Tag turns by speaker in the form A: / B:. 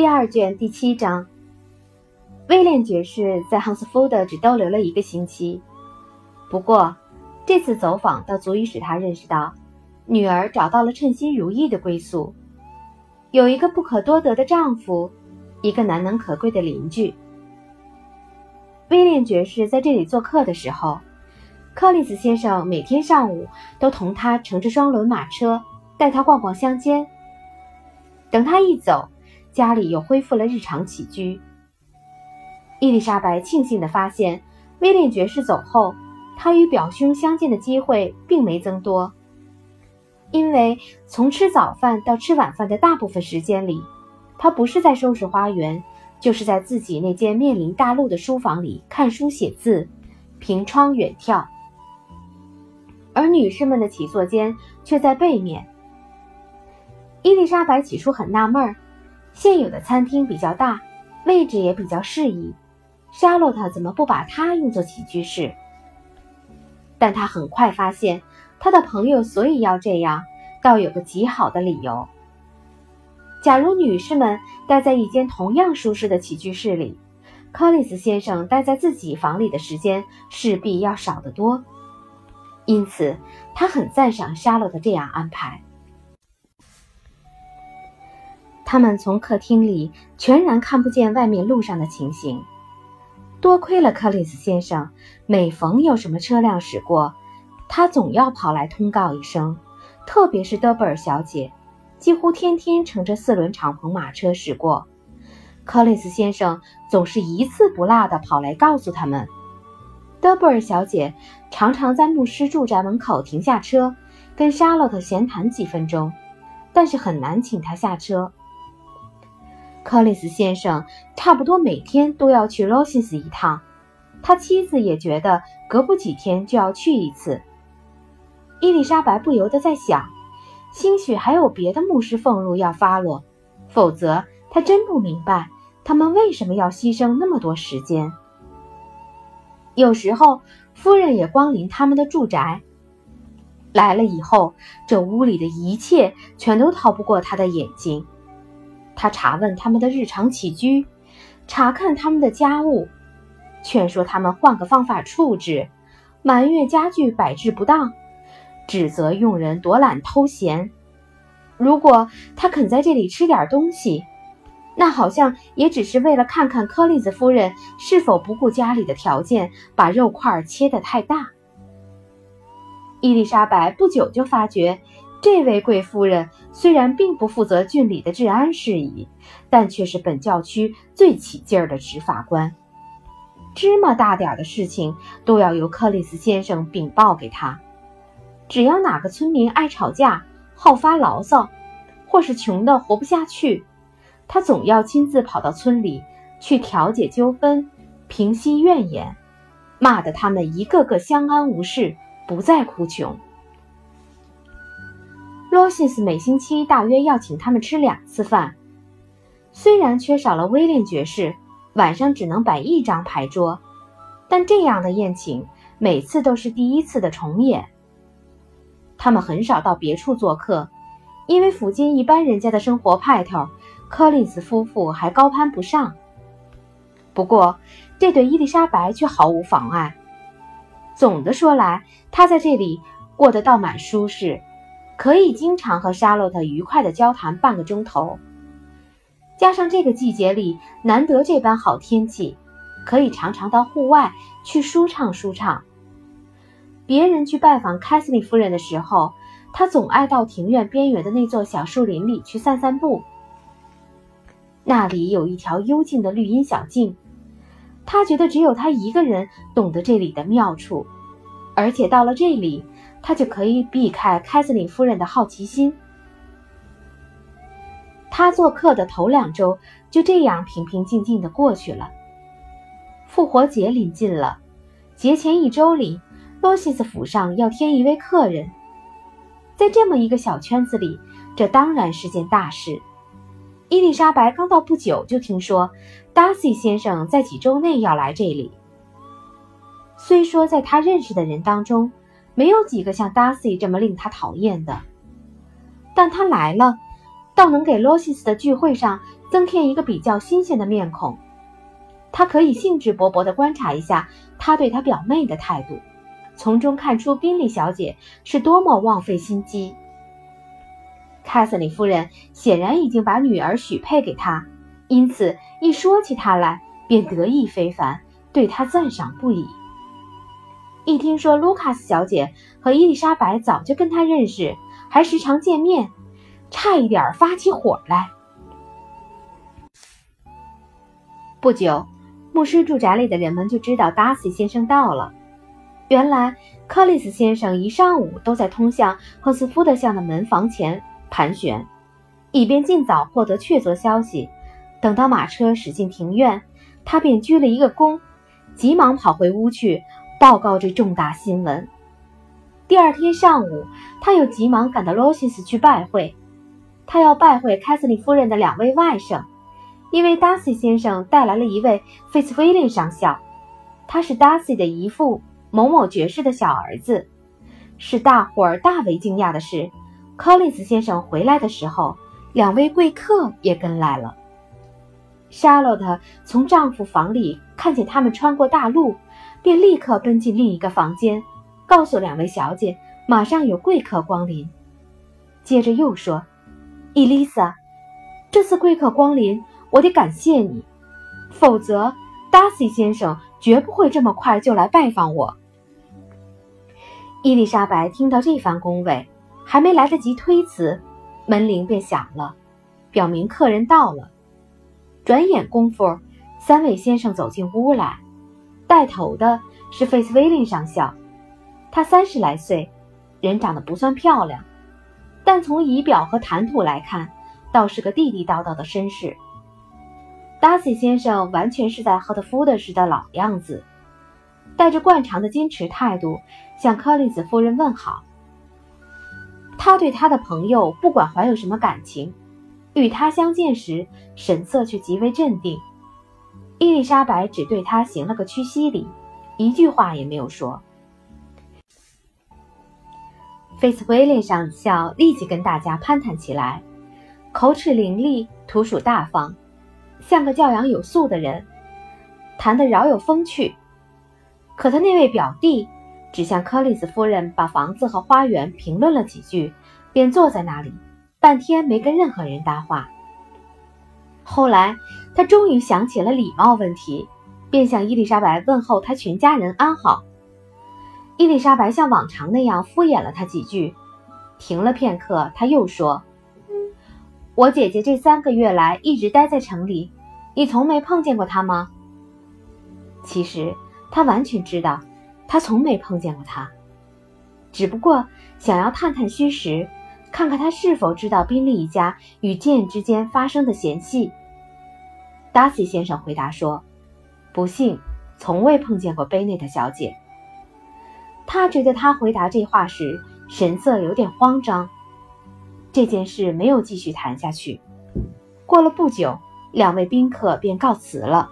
A: 第二卷第七章，威廉爵士在汉斯福德只逗留了一个星期，不过这次走访倒足以使他认识到，女儿找到了称心如意的归宿，有一个不可多得的丈夫，一个难能可贵的邻居。威廉爵士在这里做客的时候，克里斯先生每天上午都同他乘着双轮马车，带他逛逛乡间。等他一走，家里又恢复了日常起居。伊丽莎白庆幸地发现，威廉爵士走后，他与表兄相见的机会并没增多。因为从吃早饭到吃晚饭的大部分时间里，他不是在收拾花园，就是在自己那间面临大陆的书房里看书写字，凭窗远眺。而女士们的起坐间却在背面。伊丽莎白起初很纳闷儿。现有的餐厅比较大，位置也比较适宜，莎洛特怎么不把它用作起居室？但他很快发现，他的朋友所以要这样，倒有个极好的理由。假如女士们待在一间同样舒适的起居室里，柯林斯先生待在自己房里的时间势必要少得多，因此他很赞赏莎洛特这样安排。他们从客厅里全然看不见外面路上的情形。多亏了克里斯先生，每逢有什么车辆驶过，他总要跑来通告一声。特别是德布尔小姐，几乎天天乘着四轮敞篷马车驶过，克里斯先生总是一次不落地跑来告诉他们。德布尔小姐常常在牧师住宅门口停下车，跟莎洛特闲谈几分钟，但是很难请她下车。克里斯先生差不多每天都要去罗西斯一趟，他妻子也觉得隔不几天就要去一次。伊丽莎白不由得在想，兴许还有别的牧师俸禄要发落，否则她真不明白他们为什么要牺牲那么多时间。有时候夫人也光临他们的住宅，来了以后，这屋里的一切全都逃不过他的眼睛。他查问他们的日常起居，查看他们的家务，劝说他们换个方法处置，埋怨家具摆置不当，指责佣人躲懒偷闲。如果他肯在这里吃点东西，那好像也只是为了看看柯利子夫人是否不顾家里的条件，把肉块切得太大。伊丽莎白不久就发觉。这位贵夫人虽然并不负责郡里的治安事宜，但却是本教区最起劲儿的执法官。芝麻大点儿的事情都要由克里斯先生禀报给他。只要哪个村民爱吵架、好发牢骚，或是穷得活不下去，他总要亲自跑到村里去调解纠纷、平息怨言，骂得他们一个个相安无事，不再哭穷。罗西斯每星期大约要请他们吃两次饭，虽然缺少了威廉爵士，晚上只能摆一张牌桌，但这样的宴请每次都是第一次的重演。他们很少到别处做客，因为附近一般人家的生活派头，柯林斯夫妇还高攀不上。不过，这对伊丽莎白却毫无妨碍。总的说来，她在这里过得倒蛮舒适。可以经常和沙洛特愉快地交谈半个钟头，加上这个季节里难得这般好天气，可以常常到户外去舒畅舒畅。别人去拜访凯瑟琳夫人的时候，他总爱到庭院边缘的那座小树林里去散散步。那里有一条幽静的绿荫小径，他觉得只有他一个人懂得这里的妙处，而且到了这里。他就可以避开凯瑟琳夫人的好奇心。他做客的头两周就这样平平静静的过去了。复活节临近了，节前一周里，罗西斯府上要添一位客人。在这么一个小圈子里，这当然是件大事。伊丽莎白刚到不久，就听说达西先生在几周内要来这里。虽说在他认识的人当中，没有几个像 Darcy 这么令他讨厌的，但他来了，倒能给罗西斯的聚会上增添一个比较新鲜的面孔。他可以兴致勃勃地观察一下他对他表妹的态度，从中看出宾利小姐是多么枉费心机。凯瑟琳夫人显然已经把女儿许配给他，因此一说起他来便得意非凡，对他赞赏不已。一听说卢卡斯小姐和伊丽莎白早就跟他认识，还时常见面，差一点发起火来。不久，牧师住宅里的人们就知道达西先生到了。原来，克里斯先生一上午都在通向赫斯福德巷的门房前盘旋，以便尽早获得确凿消息。等到马车驶进庭院，他便鞠了一个躬，急忙跑回屋去报告这重大新闻。第二天上午，他又急忙赶到罗西斯去拜会，他要拜会凯瑟琳夫人的两位外甥。因为达西先生带来了一位费茨威廉上校，他是达西的姨父某某爵士的小儿子。使大伙儿大为惊讶的是，柯林斯先生回来的时候，两位贵客也跟来了。莎洛特从丈夫房里看见他们穿过大路，便立刻奔进另一个房间，告诉两位小姐马上有贵客光临。接着又说：“伊丽莎，这次贵客光临。”我得感谢你，否则达西先生绝不会这么快就来拜访我。伊丽莎白听到这番恭维，还没来得及推辞，门铃便响了，表明客人到了。转眼功夫，三位先生走进屋来，带头的是费斯威林上校，他三十来岁，人长得不算漂亮，但从仪表和谈吐来看，倒是个地地道道的绅士。达西先生完全是在赫特福德时的老样子，带着惯常的矜持态度向柯林斯夫人问好。他对他的朋友不管怀有什么感情，与他相见时神色却极为镇定。伊丽莎白只对他行了个屈膝礼，一句话也没有说。菲茨威廉上校立即跟大家攀谈起来，口齿伶俐，图属大方。像个教养有素的人，谈得饶有风趣。可他那位表弟只向柯里斯夫人把房子和花园评论了几句，便坐在那里，半天没跟任何人搭话。后来他终于想起了礼貌问题，便向伊丽莎白问候他全家人安好。伊丽莎白像往常那样敷衍了他几句，停了片刻，他又说。我姐姐这三个月来一直待在城里，你从没碰见过她吗？其实他完全知道，他从没碰见过她，只不过想要探探虚实，看看他是否知道宾利一家与剑之间发生的嫌隙。达西先生回答说：“不幸，从未碰见过贝内特小姐。”他觉得他回答这话时神色有点慌张。这件事没有继续谈下去。过了不久，两位宾客便告辞了。